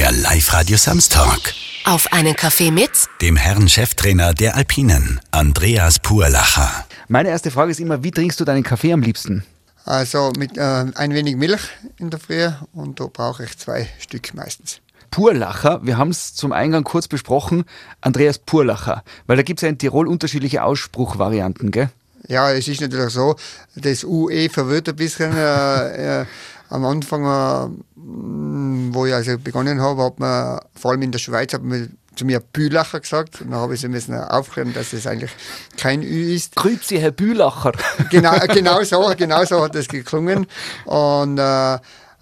der Live-Radio Samstag. Auf einen Kaffee mit Dem Herrn Cheftrainer der Alpinen, Andreas Purlacher. Meine erste Frage ist immer, wie trinkst du deinen Kaffee am liebsten? Also mit äh, ein wenig Milch in der Früh und da brauche ich zwei Stück meistens. Purlacher, wir haben es zum Eingang kurz besprochen, Andreas Purlacher, weil da gibt es ja in Tirol unterschiedliche Ausspruchvarianten, gell? Ja, es ist natürlich so, das UE verwirrt ein bisschen. Äh, äh, am Anfang, äh, wo ich also begonnen habe, hat man vor allem in der Schweiz hat man zu mir Bühlacher gesagt. Und dann habe ich sie müssen aufklären, dass es eigentlich kein Ü ist. Grüezi, Herr Bühlacher. Genau, genau so, genau so hat das geklungen. Und äh,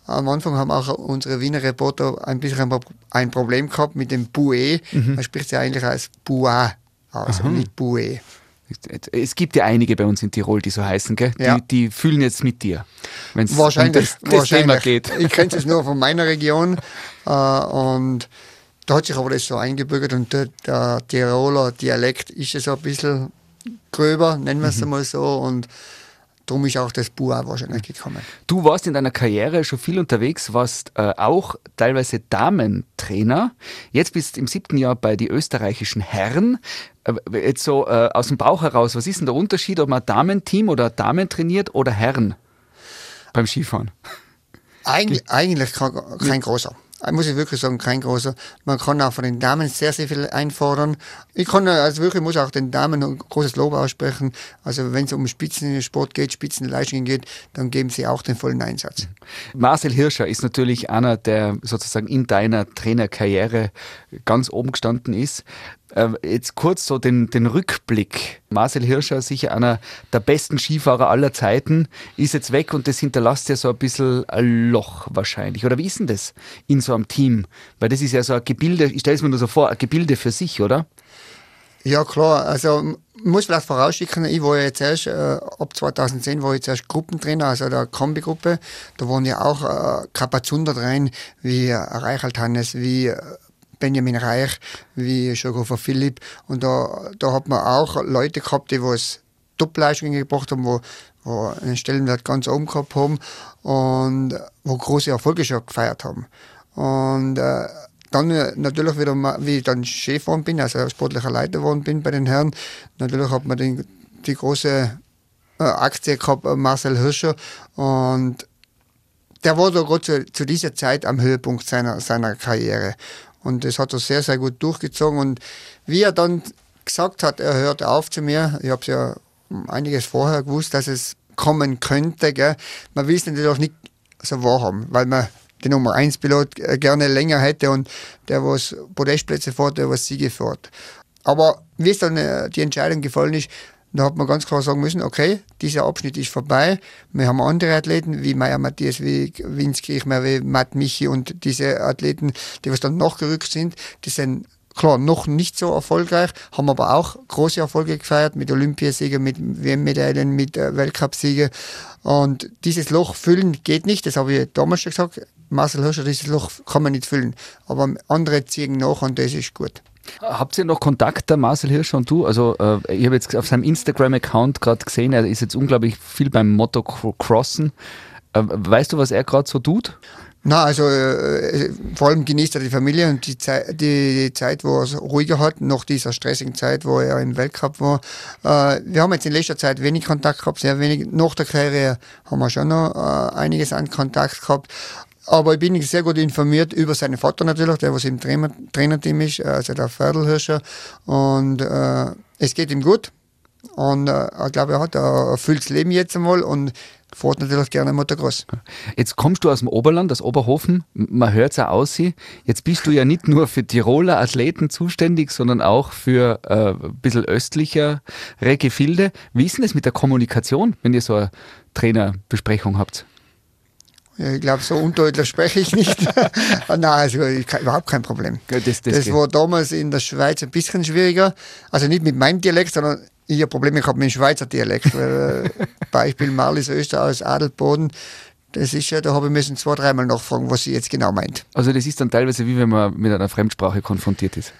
am Anfang haben auch unsere Wiener Reporter ein bisschen ein Problem gehabt mit dem Bue. Mhm. Man spricht ja eigentlich als Bua aus, Aha. nicht Bue. Es gibt ja einige bei uns in Tirol, die so heißen, gell? Die, ja. die fühlen jetzt mit dir, wenn es um das, das wahrscheinlich. Thema geht. Ich kenne es nur von meiner Region äh, und da hat sich aber das so eingebürgert und der, der Tiroler Dialekt ist ja so ein bisschen gröber, nennen wir es mhm. einmal so und Darum ist auch das Buch wahrscheinlich gekommen. Du warst in deiner Karriere schon viel unterwegs, warst äh, auch teilweise Damentrainer. Jetzt bist du im siebten Jahr bei den österreichischen Herren. Äh, jetzt so äh, aus dem Bauch heraus, was ist denn der Unterschied, ob man Damenteam oder Damen trainiert oder Herren beim Skifahren? Eig eigentlich kein, kein großer muss ich wirklich sagen, kein großer. Man kann auch von den Damen sehr, sehr viel einfordern. Ich kann also wirklich, muss auch den Damen ein großes Lob aussprechen. Also wenn es um Spitzensport geht, Spitzenleistungen geht, dann geben sie auch den vollen Einsatz. Marcel Hirscher ist natürlich einer, der sozusagen in deiner Trainerkarriere ganz oben gestanden ist. Ähm, jetzt kurz so den, den Rückblick. Marcel Hirscher, sicher einer der besten Skifahrer aller Zeiten, ist jetzt weg und das hinterlässt ja so ein bisschen ein Loch wahrscheinlich. Oder wie ist denn das in so einem Team? Weil das ist ja so ein Gebilde, ich stelle es mir nur so vor, ein Gebilde für sich, oder? Ja, klar. Also, muss vielleicht vorausschicken, ich war ja jetzt erst, äh, ab 2010 war ich jetzt erst Gruppentrainer, also der Kombi-Gruppe. Da waren ja auch äh, Kapazunder drin, wie Reichelt Hannes, wie äh, Benjamin Reich, wie Schogofer Philipp. Und da, da hat man auch Leute gehabt, die was Top-Leistungen gebracht haben, wo, wo einen Stellenwert ganz oben gehabt haben und wo große Erfolge schon gefeiert haben. Und äh, dann äh, natürlich wieder, wie ich dann Chef geworden bin, also sportlicher Leiter geworden bin bei den Herren, natürlich hat man den, die große äh, Aktie gehabt, äh, Marcel Hirscher. Und der war da gerade zu, zu, dieser Zeit am Höhepunkt seiner, seiner Karriere. Und das hat er sehr, sehr gut durchgezogen. Und wie er dann gesagt hat, er hört auf zu mir, ich habe es ja einiges vorher gewusst, dass es kommen könnte. Gell? Man will es natürlich nicht so wahrhaben, weil man den Nummer 1 Pilot äh, gerne länger hätte und der, was Podestplätze fährt, der was Siege fährt. Aber wie es dann äh, die Entscheidung gefallen ist, da hat man ganz klar sagen müssen, okay, dieser Abschnitt ist vorbei. Wir haben andere Athleten, wie Meier Matthias, wie Vince Kirchmeier, wie Matt Michi und diese Athleten, die was dann nachgerückt sind, die sind klar noch nicht so erfolgreich, haben aber auch große Erfolge gefeiert mit Olympiasiegen, mit WM-Medaillen, mit äh, Weltcupsiegen. Und dieses Loch füllen geht nicht, das habe ich damals schon gesagt. Marcel Hirscher, dieses Loch kann man nicht füllen. Aber andere ziehen nach und das ist gut. Habt ihr noch Kontakt, der Marcel Hirsch und du? Also, äh, ich habe jetzt auf seinem Instagram-Account gerade gesehen, er ist jetzt unglaublich viel beim Motocrossen. Äh, weißt du, was er gerade so tut? Na, also äh, vor allem genießt er die Familie und die, Zei die Zeit, wo er es ruhiger hat, nach dieser stressigen Zeit, wo er im Weltcup war. Äh, wir haben jetzt in letzter Zeit wenig Kontakt gehabt, sehr wenig. Nach der Karriere haben wir schon noch äh, einiges an Kontakt gehabt. Aber ich bin sehr gut informiert über seinen Vater natürlich, der was im Trainer, Trainerteam ist, also der Fördelhirscher. Und äh, es geht ihm gut. Und äh, ich glaube, er hat ein erfülltes Leben jetzt einmal und fährt natürlich gerne Motocross. Jetzt kommst du aus dem Oberland, aus Oberhofen. Man hört es auch aus. Jetzt bist du ja nicht nur für Tiroler Athleten zuständig, sondern auch für äh, ein bisschen östlichere Gefilde. Wie ist denn das mit der Kommunikation, wenn ihr so eine Trainerbesprechung habt? Ich glaube, so undeutlich spreche ich nicht. Nein, also ich, überhaupt kein Problem. Das, das, das war damals in der Schweiz ein bisschen schwieriger. Also nicht mit meinem Dialekt, sondern ich habe Probleme gehabt mit dem Schweizer Dialekt. Weil, äh, Beispiel Marlies Öster aus Adelboden. Das ist ja, da habe ich müssen zwei, dreimal nachfragen, was sie jetzt genau meint. Also das ist dann teilweise wie wenn man mit einer Fremdsprache konfrontiert ist.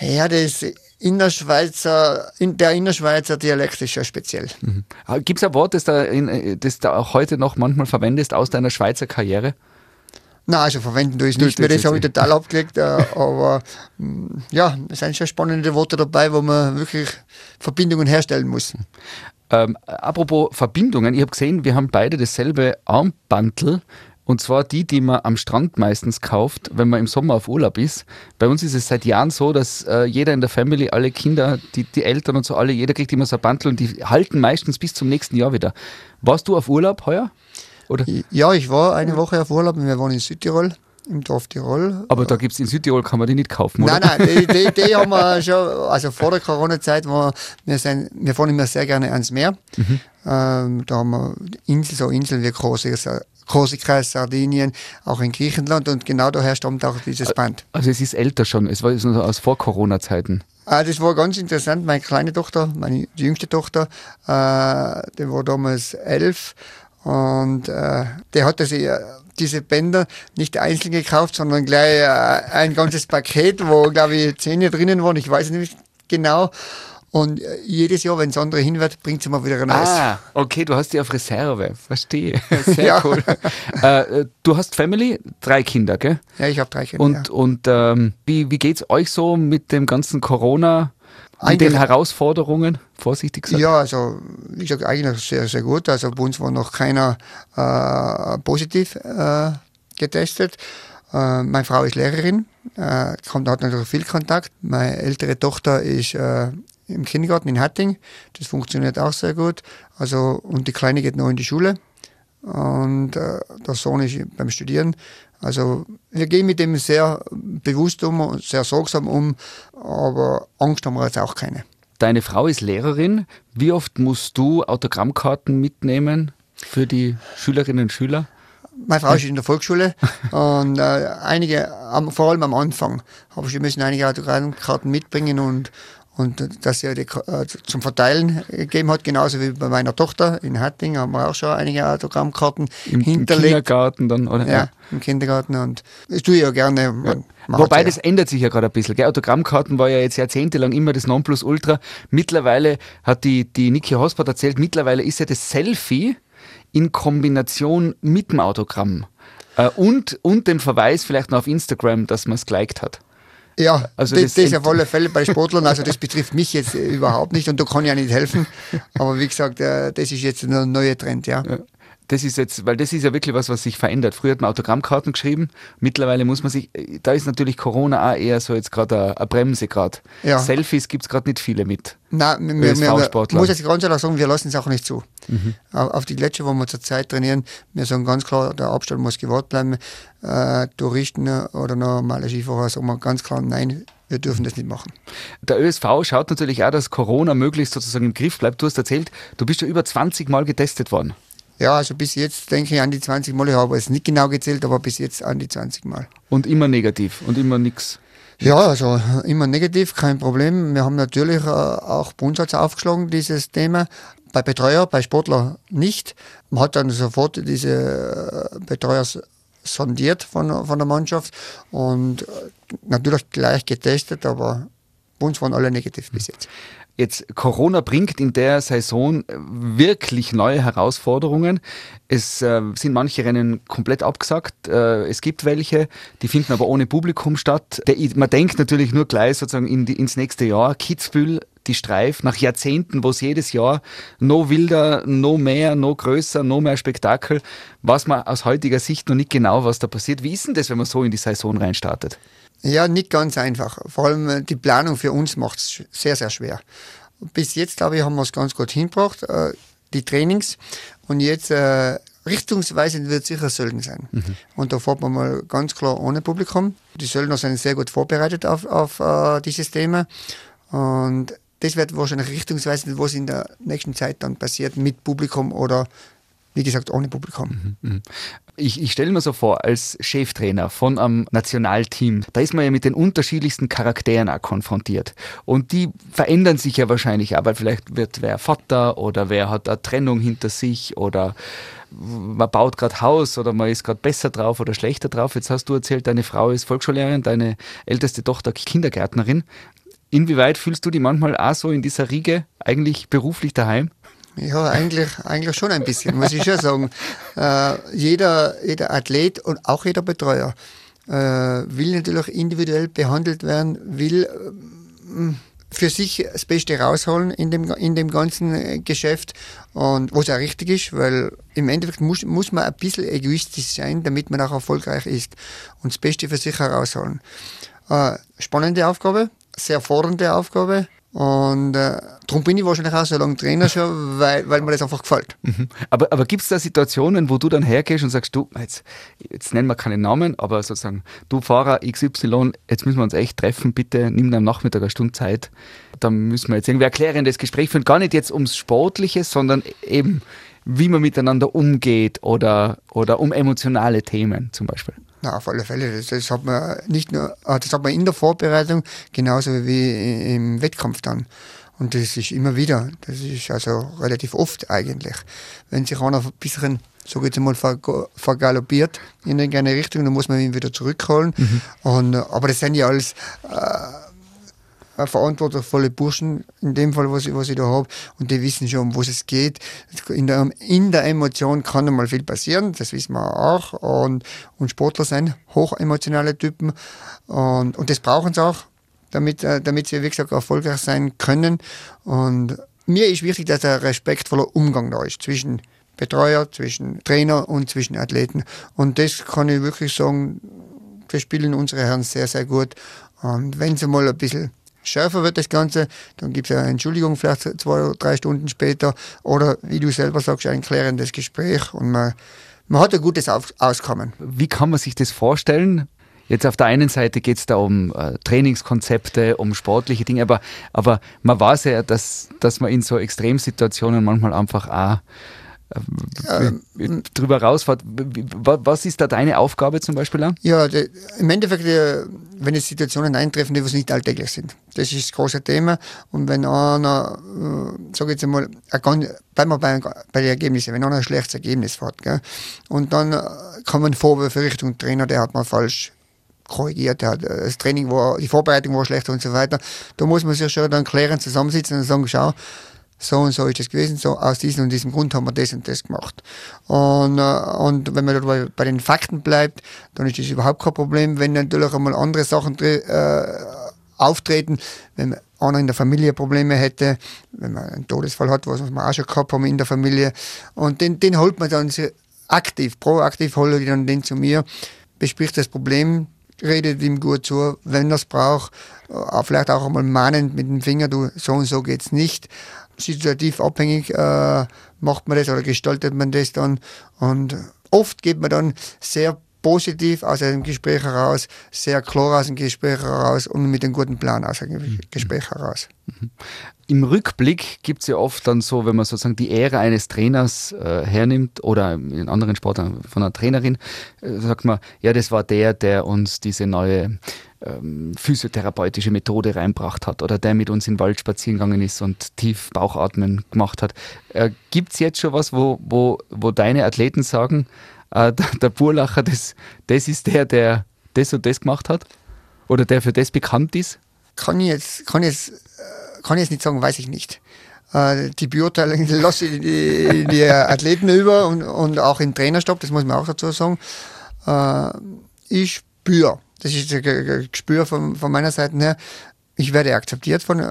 Ja, das Innerschweizer, der Innerschweizer Dialekt ist ja speziell. Mhm. Gibt es ein Wort, das du, das du auch heute noch manchmal verwendest aus deiner Schweizer Karriere? Nein, also verwenden tue ich es nicht mehr, das habe ich total abgelegt. Äh, aber mh, ja, es sind schon spannende Worte dabei, wo man wirklich Verbindungen herstellen muss. Ähm, apropos Verbindungen, ich habe gesehen, wir haben beide dasselbe Armbandel. Und zwar die, die man am Strand meistens kauft, wenn man im Sommer auf Urlaub ist. Bei uns ist es seit Jahren so, dass äh, jeder in der Family, alle Kinder, die, die Eltern und so alle, jeder kriegt immer so ein Bandel und die halten meistens bis zum nächsten Jahr wieder. Warst du auf Urlaub heuer? Oder? Ja, ich war eine Woche auf Urlaub. Wir waren in Südtirol im Dorf Tirol. Aber da gibt es in Südtirol, kann man die nicht kaufen, oder? Nein, nein, die, die, die haben wir schon, also vor der Corona-Zeit, wir, sind, wir fahren immer sehr gerne ans Meer. Mhm. Ähm, da haben wir Inseln, so Inseln wie Korsika, Korsika, Sardinien, auch in Griechenland und genau daher stammt auch dieses Band. Also es ist älter schon, es war aus Vor-Corona-Zeiten. Ah, das war ganz interessant. Meine kleine Tochter, meine jüngste Tochter, äh, die war damals elf und äh, der hatte sich äh, diese Bänder nicht einzeln gekauft, sondern gleich äh, ein ganzes Paket, wo, glaube ich, Zähne drinnen waren. Ich weiß nicht genau. Und äh, jedes Jahr, wenn es andere hinwirft, bringt sie mal wieder ein neues. Ah, okay, du hast die auf Reserve. Verstehe. Sehr ja. cool. äh, du hast Family, drei Kinder, gell? Ja, ich habe drei Kinder. Und, ja. und ähm, wie, wie geht es euch so mit dem ganzen Corona? Mit den Herausforderungen, vorsichtig gesagt? Ja, also wie gesagt, eigentlich sehr, sehr gut. Also bei uns war noch keiner äh, positiv äh, getestet. Äh, meine Frau ist Lehrerin, äh, kommt, hat natürlich viel Kontakt. Meine ältere Tochter ist äh, im Kindergarten in Hatting. Das funktioniert auch sehr gut. Also, und die Kleine geht noch in die Schule. Und äh, der Sohn ist beim Studieren. Also wir gehen mit dem sehr bewusst um, sehr sorgsam um, aber Angst haben wir jetzt auch keine. Deine Frau ist Lehrerin. Wie oft musst du Autogrammkarten mitnehmen für die Schülerinnen und Schüler? Meine Frau ist in der Volksschule und äh, einige, vor allem am Anfang, habe ich müssen einige Autogrammkarten mitbringen und und dass er die äh, zum Verteilen gegeben hat, genauso wie bei meiner Tochter in Hatting haben wir auch schon einige Autogrammkarten Im, hinterlegt. Im Kindergarten dann, oder? Ja, im Kindergarten und das tue ich ja gerne. Man. Wobei ja. das ändert sich ja gerade ein bisschen. Gell? Autogrammkarten war ja jetzt jahrzehntelang immer das Nonplusultra. Mittlerweile hat die, die Niki Hospert erzählt, mittlerweile ist ja das Selfie in Kombination mit dem Autogramm. Äh, und, und dem Verweis vielleicht noch auf Instagram, dass man es geliked hat. Ja, also das, das, das auf alle Fälle bei Sportlern, also das betrifft mich jetzt überhaupt nicht und da kann ich ja nicht helfen. Aber wie gesagt, äh, das ist jetzt ein neuer Trend, ja. ja das ist jetzt, weil das ist ja wirklich was, was sich verändert. Früher hat man Autogrammkarten geschrieben, mittlerweile muss man sich, da ist natürlich Corona auch eher so jetzt gerade eine Bremse gerade. Ja. Selfies gibt es gerade nicht viele mit. Nein, wir, wir, muss jetzt ganz ehrlich sagen, wir lassen es auch nicht zu. Mhm. Auf die Gletscher, wo wir zurzeit trainieren, wir sagen ganz klar, der Abstand muss gewahrt bleiben. Äh, Touristen oder normale Skifahrer sagen wir ganz klar, nein, wir dürfen das nicht machen. Der ÖSV schaut natürlich auch, dass Corona möglichst sozusagen im Griff bleibt. Du hast erzählt, du bist ja über 20 Mal getestet worden. Ja, also bis jetzt denke ich an die 20 Mal. Ich habe es nicht genau gezählt, aber bis jetzt an die 20 Mal. Und immer negativ und immer nichts. Ja, also immer negativ, kein Problem. Wir haben natürlich äh, auch uns aufgeschlagen, dieses Thema. Bei Betreuer, bei Sportler nicht. Man hat dann sofort diese äh, Betreuer sondiert von, von der Mannschaft und äh, natürlich gleich getestet, aber bei uns waren alle negativ bis jetzt. Jetzt Corona bringt in der Saison wirklich neue Herausforderungen. Es äh, sind manche Rennen komplett abgesagt. Äh, es gibt welche, die finden aber ohne Publikum statt. Der, man denkt natürlich nur gleich sozusagen in die, ins nächste Jahr. Kitzbühel, die Streif, nach Jahrzehnten, wo es jedes Jahr noch wilder, noch mehr, noch größer, noch mehr Spektakel, weiß man aus heutiger Sicht noch nicht genau, was da passiert. Wie ist denn das, wenn man so in die Saison reinstartet? Ja, nicht ganz einfach. Vor allem äh, die Planung für uns macht es sehr, sehr schwer. Bis jetzt, glaube ich, haben wir es ganz gut hingebracht, äh, die Trainings. Und jetzt äh, richtungsweisend wird sicher Sölden sein. Mhm. Und da fährt man mal ganz klar ohne Publikum. Die Söldner sind sehr gut vorbereitet auf, auf uh, dieses Thema. Und das wird wahrscheinlich richtungsweisend, was in der nächsten Zeit dann passiert mit Publikum oder wie gesagt, ohne Publikum. Mhm, mhm. Ich, ich stelle mir so vor, als Cheftrainer von einem Nationalteam, da ist man ja mit den unterschiedlichsten Charakteren auch konfrontiert. Und die verändern sich ja wahrscheinlich auch, weil vielleicht wird wer Vater oder wer hat eine Trennung hinter sich oder man baut gerade Haus oder man ist gerade besser drauf oder schlechter drauf. Jetzt hast du erzählt, deine Frau ist Volksschullehrerin, deine älteste Tochter Kindergärtnerin. Inwieweit fühlst du dich manchmal auch so in dieser Riege eigentlich beruflich daheim? Ja, eigentlich, eigentlich schon ein bisschen, muss ich schon sagen. Äh, jeder, jeder Athlet und auch jeder Betreuer äh, will natürlich individuell behandelt werden, will äh, für sich das Beste rausholen in dem, in dem ganzen äh, Geschäft und was auch richtig ist, weil im Endeffekt muss, muss man ein bisschen egoistisch sein, damit man auch erfolgreich ist und das Beste für sich herausholen. Äh, spannende Aufgabe, sehr fordernde Aufgabe, und äh, darum bin ich wahrscheinlich auch so lange Trainer schon, weil, weil mir das einfach gefällt. Mhm. Aber, aber gibt es da Situationen, wo du dann hergehst und sagst, du, jetzt, jetzt nennen wir keinen Namen, aber sozusagen, du Fahrer XY, jetzt müssen wir uns echt treffen, bitte nimm am Nachmittag eine Stunde Zeit. Da müssen wir jetzt irgendwie erklärendes Gespräch führen. Gar nicht jetzt ums Sportliche, sondern eben, wie man miteinander umgeht oder, oder um emotionale Themen zum Beispiel. Na, auf alle Fälle. Das, das, hat man nicht nur, ah, das hat man in der Vorbereitung genauso wie im Wettkampf dann. Und das ist immer wieder, das ist also relativ oft eigentlich. Wenn sich einer ein bisschen, so jetzt mal, vergaloppiert in irgendeine Richtung, dann muss man ihn wieder zurückholen. Mhm. Und, aber das sind ja alles äh, verantwortungsvolle Burschen, in dem Fall, was ich, was ich da habe, und die wissen schon, um was es geht. In der, in der Emotion kann einmal viel passieren, das wissen wir auch. Und, und Sportler sind hochemotionale Typen und, und das brauchen sie auch, damit, äh, damit sie, wie gesagt, erfolgreich sein können. Und mir ist wichtig, dass ein respektvoller Umgang da ist zwischen Betreuer, zwischen Trainer und zwischen Athleten. Und das kann ich wirklich sagen, das spielen unsere Herren sehr, sehr gut. Und wenn sie mal ein bisschen schärfer wird das Ganze, dann gibt es eine Entschuldigung vielleicht zwei oder drei Stunden später oder wie du selber sagst, ein klärendes Gespräch und man, man hat ein gutes Auskommen. Wie kann man sich das vorstellen? Jetzt auf der einen Seite geht es da um äh, Trainingskonzepte, um sportliche Dinge, aber, aber man weiß ja, dass, dass man in so Extremsituationen manchmal einfach auch drüber rausfahrt. Was ist da deine Aufgabe zum Beispiel? Auch? Ja, de, im Endeffekt, äh, wenn es Situationen eintreffen, die nicht alltäglich sind. Das ist das große Thema. Und wenn einer, äh, sage ich jetzt einmal, bleiben wir bei, bei den Ergebnissen, wenn einer ein schlechtes Ergebnis hat, gell, und dann äh, kommen Vorwürfe Richtung Trainer, der hat mal falsch korrigiert, der hat, das Training war, die Vorbereitung war schlecht und so weiter. Da muss man sich schon dann klären, zusammensitzen und sagen, schau, so und so ist es gewesen, so aus diesem und diesem Grund haben wir das und das gemacht. Und, äh, und wenn man dabei bei den Fakten bleibt, dann ist das überhaupt kein Problem. Wenn natürlich einmal andere Sachen äh, auftreten, wenn einer in der Familie Probleme hätte, wenn man einen Todesfall hat, was wir auch schon gehabt haben in der Familie, und den, den holt man dann aktiv, proaktiv holt ich dann den zu mir, bespricht das Problem, redet ihm gut zu, wenn er es braucht, äh, vielleicht auch einmal mahnend mit dem Finger, du, so und so geht's nicht situativ abhängig äh, macht man das oder gestaltet man das dann. Und oft geht man dann sehr positiv aus einem Gespräch heraus, sehr klar aus dem Gespräch heraus und mit einem guten Plan aus dem mhm. Gespräch heraus. Mhm. Im Rückblick gibt es ja oft dann so, wenn man sozusagen die Ehre eines Trainers äh, hernimmt oder in anderen Sportarten von einer Trainerin, äh, sagt man, ja, das war der, der uns diese neue ähm, physiotherapeutische Methode reinbracht hat oder der mit uns in den Wald spazieren gegangen ist und tief Bauchatmen gemacht hat. Äh, gibt es jetzt schon was, wo, wo, wo deine Athleten sagen, äh, der, Burlacher, das, das ist der, der das und das gemacht hat? Oder der für das bekannt ist? Kann ich jetzt, kann ich jetzt, äh, kann ich jetzt nicht sagen, weiß ich nicht. Äh, die Beurteilung lasse ich die, die Athleten über und, und auch im Trainerstab, das muss man auch dazu sagen. Äh, ich spüre, das ist ein Gespür von, von meiner Seite her, ich werde akzeptiert von,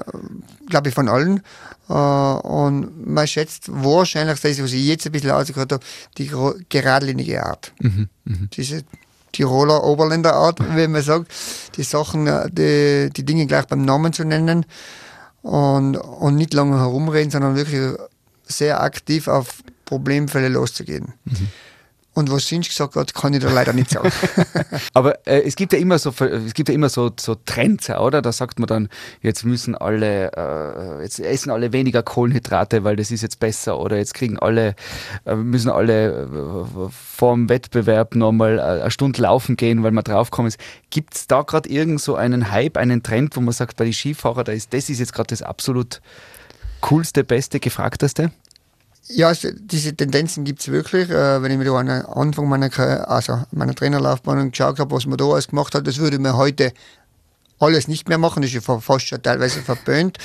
glaube ich, von allen. Und man schätzt wahrscheinlich das, was ich jetzt ein bisschen ausgehört habe, die geradlinige Art. Mhm, mh. Diese Tiroler Oberländer Art, wie man sagt, die Sachen, die, die Dinge gleich beim Namen zu nennen und, und nicht lange herumreden, sondern wirklich sehr aktiv auf Problemfälle loszugehen. Mhm. Und was Sinch gesagt hat, kann ich da leider nicht sagen. Aber äh, es gibt ja immer so, es gibt ja immer so, so Trends, oder? Da sagt man dann, jetzt müssen alle, äh, jetzt essen alle weniger Kohlenhydrate, weil das ist jetzt besser. Oder jetzt kriegen alle, äh, müssen alle äh, vor dem Wettbewerb nochmal äh, eine Stunde laufen gehen, weil man draufkommen ist. Gibt es da gerade irgend so einen Hype, einen Trend, wo man sagt, bei den Skifahrern, da ist, das ist jetzt gerade das absolut coolste, beste, gefragteste? Ja, diese Tendenzen gibt es wirklich. Äh, wenn ich mir da an Anfang meiner, also meiner Trainerlaufbahn geschaut habe, was man da alles gemacht hat, das würde mir heute alles nicht mehr machen, das ist ja fast schon teilweise verböhnt.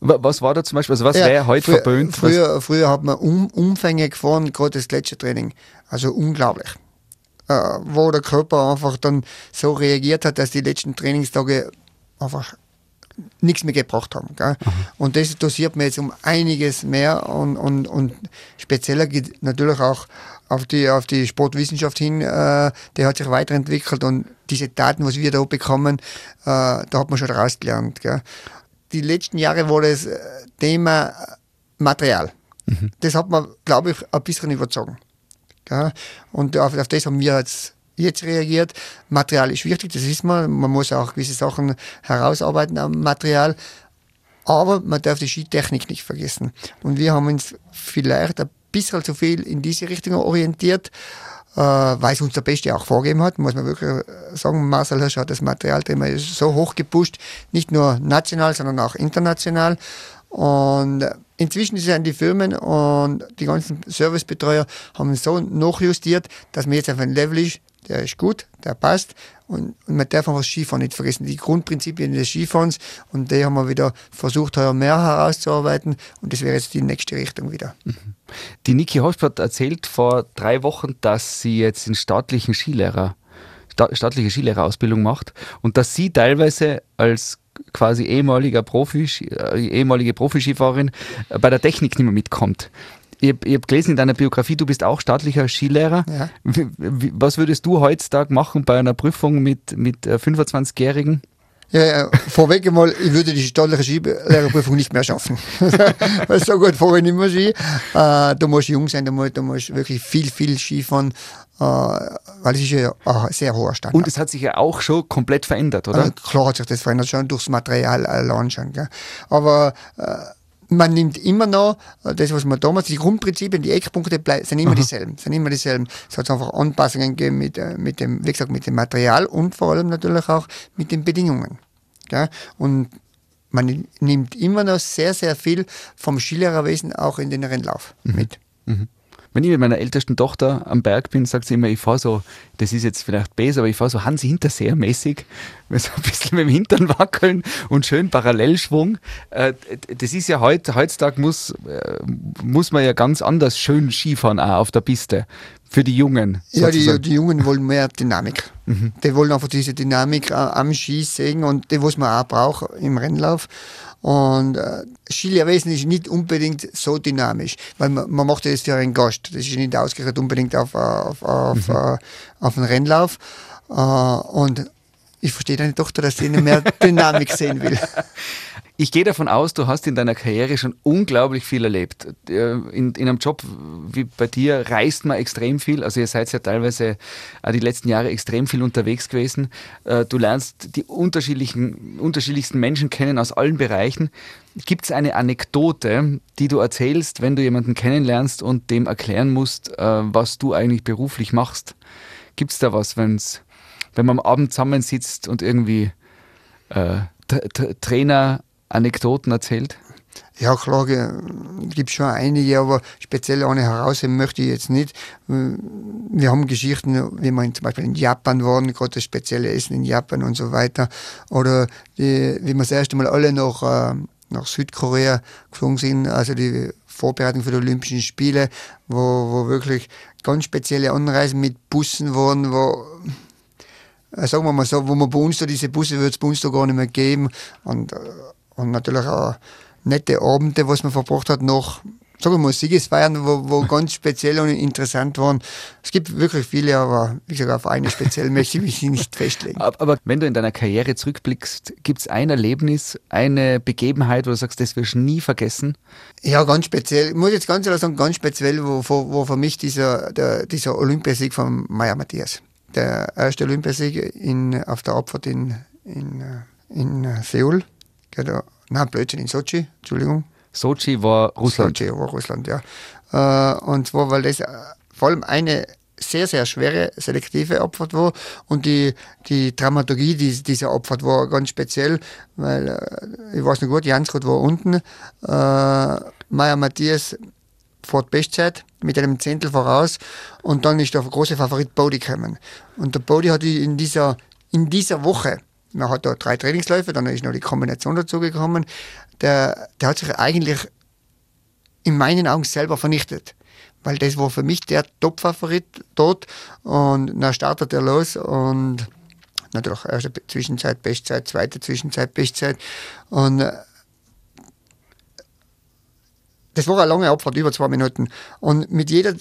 Was war da zum Beispiel, also was ja, wäre heute früher, verböhnt? Früher, früher hat man um, Umfänge gefahren, gerade das Gletschertraining. Also unglaublich. Äh, wo der Körper einfach dann so reagiert hat, dass die letzten Trainingstage einfach nichts mehr gebracht haben. Gell? Mhm. Und das dosiert man jetzt um einiges mehr und, und, und spezieller geht natürlich auch auf die, auf die Sportwissenschaft hin, äh, der hat sich weiterentwickelt und diese Daten, was wir da bekommen, äh, da hat man schon rausgelernt. Gell? Die letzten Jahre war das äh, Thema Material. Mhm. Das hat man, glaube ich, ein bisschen überzogen. Gell? Und auf, auf das haben wir jetzt jetzt reagiert. Material ist wichtig, das ist man. Man muss auch gewisse Sachen herausarbeiten am Material. Aber man darf die Skitechnik nicht vergessen. Und wir haben uns vielleicht ein bisschen zu viel in diese Richtung orientiert, äh, weil es uns der Beste auch vorgegeben hat, muss man wirklich sagen. Marcel Hirsch hat das Materialthema so hoch gepusht, nicht nur national, sondern auch international. Und inzwischen sind die Firmen und die ganzen Servicebetreuer haben so nachjustiert, dass man jetzt auf ein Level ist, der ist gut, der passt. Und, und man darf einfach das Skifahren nicht vergessen. Die Grundprinzipien des Skifahrens und die haben wir wieder versucht, heuer mehr herauszuarbeiten. Und das wäre jetzt die nächste Richtung wieder. Mhm. Die Niki Hosp hat erzählt vor drei Wochen, dass sie jetzt den staatlichen Skilehrer, staatliche Skilehrerausbildung macht und dass sie teilweise als quasi ehemaliger Profi, äh, ehemalige Profiskifahrerin bei der Technik nicht mehr mitkommt. Ich habe hab gelesen in deiner Biografie, du bist auch staatlicher Skilehrer. Ja. Was würdest du heutzutage machen bei einer Prüfung mit, mit 25-Jährigen? Äh, ja, ja, vorweg einmal, ich würde die staatliche Skilehrerprüfung nicht mehr schaffen. Weil so gut fahre ich nicht mehr Ski. Äh, da muss jung sein, da muss, da muss wirklich viel, viel Skifahren, äh, weil es ist ja ein sehr hoher Standard. Und es hat sich ja auch schon komplett verändert, oder? Äh, klar hat sich das verändert, schon durchs Material allein schon. Gell? Aber äh, man nimmt immer noch äh, das, was man damals, die Grundprinzipien, die Eckpunkte sind immer Aha. dieselben, sind immer dieselben. Es hat einfach Anpassungen gegeben mit, äh, mit dem, wie gesagt, mit dem Material und vor allem natürlich auch mit den Bedingungen. Gell? Und man nimmt immer noch sehr, sehr viel vom Skilehrerwesen auch in den Rennlauf mhm. mit. Mhm. Wenn ich mit meiner ältesten Tochter am Berg bin, sagt sie immer, ich fahre so, das ist jetzt vielleicht besser, aber ich fahre so Hansi Hinterseher mäßig, so ein bisschen mit dem Hintern wackeln und schön Parallelschwung. Äh, das ist ja heute, heutzutage muss, äh, muss man ja ganz anders schön Skifahren auch auf der Piste. Für die Jungen. Ja, die, die, Jungen wollen mehr Dynamik. Mhm. Die wollen einfach diese Dynamik am Ski sehen und die, was man auch braucht im Rennlauf. Und äh, Skilehrwesen ist nicht unbedingt so dynamisch, weil man, man macht das für einen Gast. Das ist nicht ausgerichtet unbedingt auf, auf, auf, mhm. auf, auf einen Rennlauf. Äh, und ich verstehe deine Tochter, dass sie mehr Dynamik sehen will. Ich gehe davon aus, du hast in deiner Karriere schon unglaublich viel erlebt. Äh, in, in einem Job wie bei dir reist man extrem viel. Also ihr seid ja teilweise die letzten Jahre extrem viel unterwegs gewesen. Äh, du lernst die unterschiedlichen, unterschiedlichsten Menschen kennen aus allen Bereichen. Gibt es eine Anekdote, die du erzählst, wenn du jemanden kennenlernst und dem erklären musst, äh, was du eigentlich beruflich machst? Gibt es da was, wenn's, wenn man am Abend zusammensitzt und irgendwie äh, Trainer Anekdoten erzählt? Ja, klar, gibt schon einige, aber speziell eine herausheben möchte ich jetzt nicht. Wir haben Geschichten, wie wir zum Beispiel in Japan waren, gerade das spezielle Essen in Japan und so weiter. Oder die, wie wir das erste Mal alle nach, äh, nach Südkorea geflogen sind, also die Vorbereitung für die Olympischen Spiele, wo, wo wirklich ganz spezielle Anreisen mit Bussen waren, wo sagen wir mal so, wo man bei uns da diese Busse wird es bei uns da gar nicht mehr geben. Und äh, und natürlich auch nette Abende, was man verbracht hat, noch sagen wir mal, Siegesfeiern, wo, wo ganz speziell und interessant waren. Es gibt wirklich viele, aber wie gesagt, auf eine speziell möchte ich mich nicht festlegen. Aber wenn du in deiner Karriere zurückblickst, gibt es ein Erlebnis, eine Begebenheit, wo du sagst, das wirst du nie vergessen? Ja, ganz speziell. Ich muss jetzt ganz ehrlich sagen, ganz speziell, wo, wo, wo für mich dieser, der, dieser Olympiasieg von Maya Matthias, der erste Olympiasieg in, auf der Abfahrt in, in, in Seoul, Genau. Nein, Blödsinn, in Sochi, Entschuldigung. Sochi war Russland. Sochi war Russland, ja. Äh, und zwar, weil das äh, vor allem eine sehr, sehr schwere selektive Abfahrt war und die, die Dramaturgie dieser Abfahrt war ganz speziell, weil äh, ich weiß noch gut, Jansrud war unten, äh, Meier Matthias fährt Bestzeit mit einem Zehntel voraus und dann ist der große Favorit Bodie gekommen. Und der Bodie hat in dieser, in dieser Woche man hat da drei Trainingsläufe, dann ist noch die Kombination dazugekommen. Der, der hat sich eigentlich in meinen Augen selber vernichtet. Weil das war für mich der Top-Favorit dort. Und dann startet er los und natürlich erste Zwischenzeit, Bestzeit, zweite Zwischenzeit, Bestzeit. Und das war eine lange Abfahrt, über zwei Minuten. Und mit jeder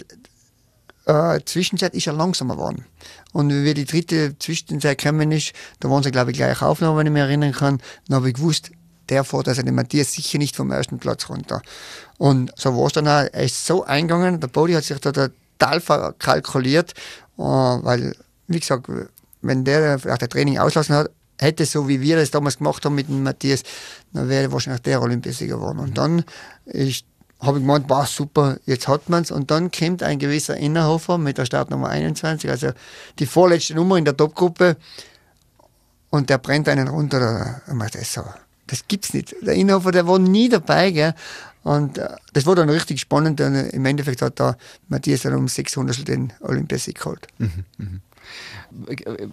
äh, Zwischenzeit ist er langsamer geworden. Und wie die dritte Zwischenzeit gekommen ist, da waren sie, glaube ich, gleich aufgenommen, wenn ich mich erinnern kann. Dann habe ich gewusst, der fährt also den Matthias sicher nicht vom ersten Platz runter. Und so war es dann auch. Er ist so eingegangen, der Body hat sich da total verkalkuliert, äh, weil, wie gesagt, wenn der vielleicht der Training auslassen hat, hätte so wie wir das damals gemacht haben mit dem Matthias, dann wäre wahrscheinlich der Olympiasieger geworden. Und dann ist habe ich gemeint, war super, jetzt hat man es. Und dann kommt ein gewisser Innerhofer mit der Startnummer 21, also die vorletzte Nummer in der Topgruppe, und der brennt einen runter. Das, so, das gibt's nicht. Der Innerhofer, der war nie dabei, gell? Und äh, das war dann richtig spannend. Und im Endeffekt hat da Matthias dann um 600 den Olympiasieg geholt. Mhm, mh.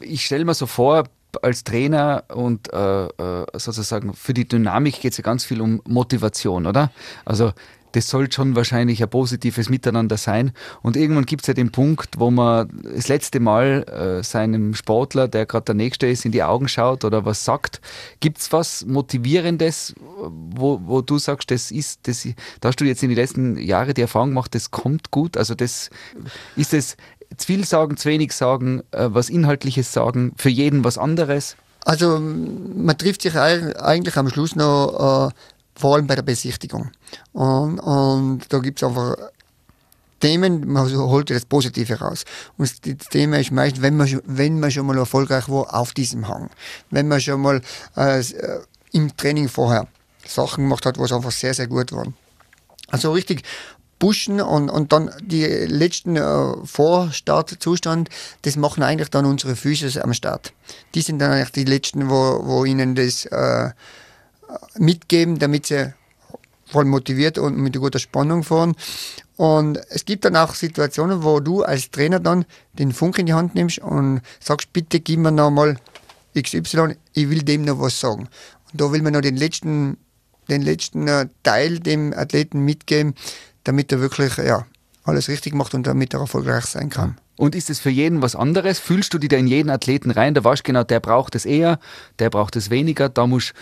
Ich stelle mir so vor, als Trainer und äh, äh sozusagen für die Dynamik geht es ja ganz viel um Motivation, oder? Also das soll schon wahrscheinlich ein positives Miteinander sein. Und irgendwann gibt es ja den Punkt, wo man das letzte Mal äh, seinem Sportler, der gerade der Nächste ist, in die Augen schaut oder was sagt. Gibt es was Motivierendes, wo, wo du sagst, das ist, das, da hast du jetzt in den letzten Jahren die Erfahrung gemacht, das kommt gut? Also das ist es zu viel sagen, zu wenig sagen, äh, was Inhaltliches sagen, für jeden was anderes? Also man trifft sich eigentlich am Schluss noch äh, vor allem bei der Besichtigung. Und, und da gibt es einfach Themen, man holt das Positive raus. Und das Thema ist meist, wenn man, wenn man schon mal erfolgreich war auf diesem Hang. Wenn man schon mal äh, äh, im Training vorher Sachen gemacht hat, wo es einfach sehr, sehr gut waren. Also richtig pushen und, und dann die letzten äh, Vorstartzustand, das machen eigentlich dann unsere Füße am Start. Die sind dann eigentlich die letzten, wo, wo ihnen das äh, mitgeben, damit sie voll motiviert und mit guter Spannung fahren. Und es gibt dann auch Situationen, wo du als Trainer dann den Funk in die Hand nimmst und sagst, bitte gib mir noch mal XY, ich will dem noch was sagen. Und da will man noch den letzten, den letzten äh, Teil dem Athleten mitgeben, damit er wirklich ja, alles richtig macht und damit er erfolgreich sein kann. Und ist es für jeden was anderes? Fühlst du dich da in jeden Athleten rein? Da weißt du genau, der braucht es eher, der braucht es weniger, da musst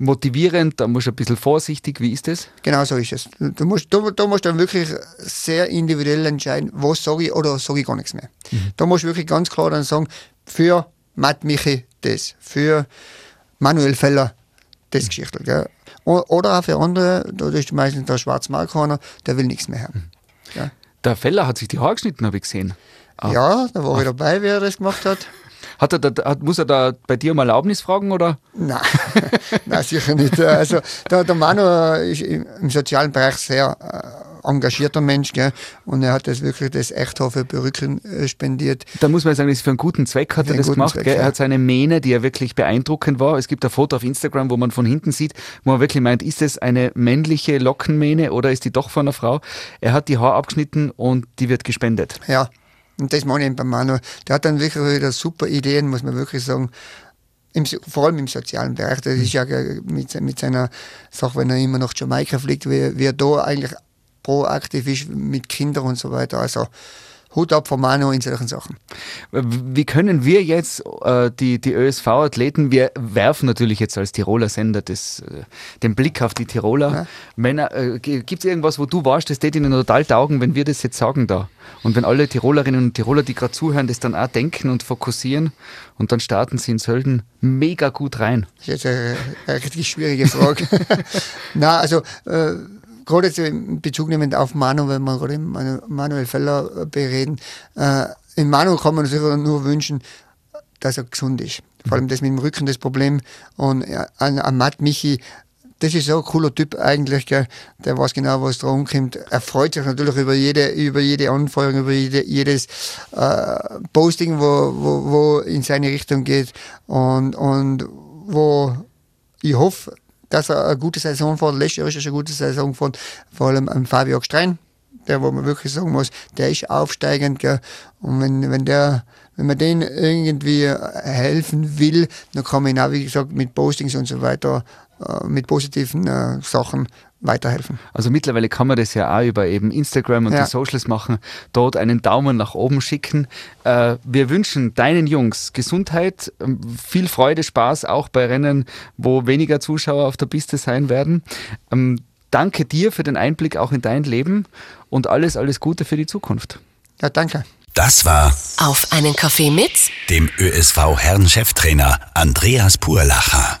motivierend, da musst du ein bisschen vorsichtig. Wie ist das? Genau so ist es. Du musst, da, da musst du dann wirklich sehr individuell entscheiden, was sage ich oder sage ich gar nichts mehr. Mhm. Da musst du wirklich ganz klar dann sagen, für Matt Michi das, für Manuel Feller das mhm. Geschichte. Gell? Oder auch für andere, da ist meistens der Schwarzmarkhorner, der will nichts mehr haben. Mhm. Der Feller hat sich die Haare geschnitten, habe ich gesehen. Ah. Ja, da war ich dabei, wie er das gemacht hat. Hat er da, hat, muss er da bei dir um Erlaubnis fragen, oder? Nein, Nein sicher nicht. Also der, der Manu ist im sozialen Bereich sehr äh, engagierter Mensch, gell? und er hat das wirklich das Echthofer Perücken äh, spendiert. Da muss man sagen, das ist für einen guten Zweck hat für er das gemacht. Zweck, er hat seine Mähne, die ja wirklich beeindruckend war. Es gibt ein Foto auf Instagram, wo man von hinten sieht, wo man wirklich meint, ist es eine männliche Lockenmähne oder ist die doch von einer Frau? Er hat die Haare abgeschnitten und die wird gespendet. Ja, und das meine ich beim Manu. Der hat dann wirklich wieder super Ideen, muss man wirklich sagen. Im, vor allem im sozialen Bereich. Das ist ja mit, mit seiner Sache, wenn er immer nach Jamaika fliegt, wie, wie er da eigentlich proaktiv ist mit Kindern und so weiter. Also Hut ab von Manu in solchen Sachen. Wie können wir jetzt äh, die, die ÖSV-Athleten, wir werfen natürlich jetzt als Tiroler Sender das, äh, den Blick auf die Tiroler ja. Männer. Äh, Gibt es irgendwas, wo du warst, das tät ihnen total taugen, wenn wir das jetzt sagen da? Und wenn alle Tirolerinnen und Tiroler, die gerade zuhören, das dann auch denken und fokussieren und dann starten sie in Sölden mega gut rein? Das ist jetzt eine, eine richtig schwierige Frage. Na, also äh, gerade jetzt in Bezug nehmend auf Manu, wenn wir gerade Manuel Feller äh, bereden, äh, in Manu kann man sich nur wünschen, dass er gesund ist. Vor allem das mit dem Rücken das Problem. Und ja, an, an Matt Michi, das ist so ein cooler Typ eigentlich, gell? der weiß genau, was dran kommt. Er freut sich natürlich über jede, über jede Anfeuerung, über jede, jedes äh, Posting, wo, wo, wo in seine Richtung geht und, und wo ich hoffe, dass er eine gute Saison fährt. Letztes Jahr eine gute Saison gefahren. Vor allem am Fabio Gstrein. der, wo man wirklich sagen muss, der ist aufsteigend. Gell? Und wenn, wenn der wenn man denen irgendwie helfen will, dann kann man ihnen auch, wie gesagt, mit Postings und so weiter, mit positiven äh, Sachen weiterhelfen. Also mittlerweile kann man das ja auch über eben Instagram und ja. die Socials machen, dort einen Daumen nach oben schicken. Äh, wir wünschen deinen Jungs Gesundheit, ähm, viel Freude, Spaß auch bei Rennen, wo weniger Zuschauer auf der Piste sein werden. Ähm, danke dir für den Einblick auch in dein Leben und alles, alles Gute für die Zukunft. Ja, danke. Das war Auf einen Kaffee mit dem ÖSV Herrencheftrainer Andreas Purlacher.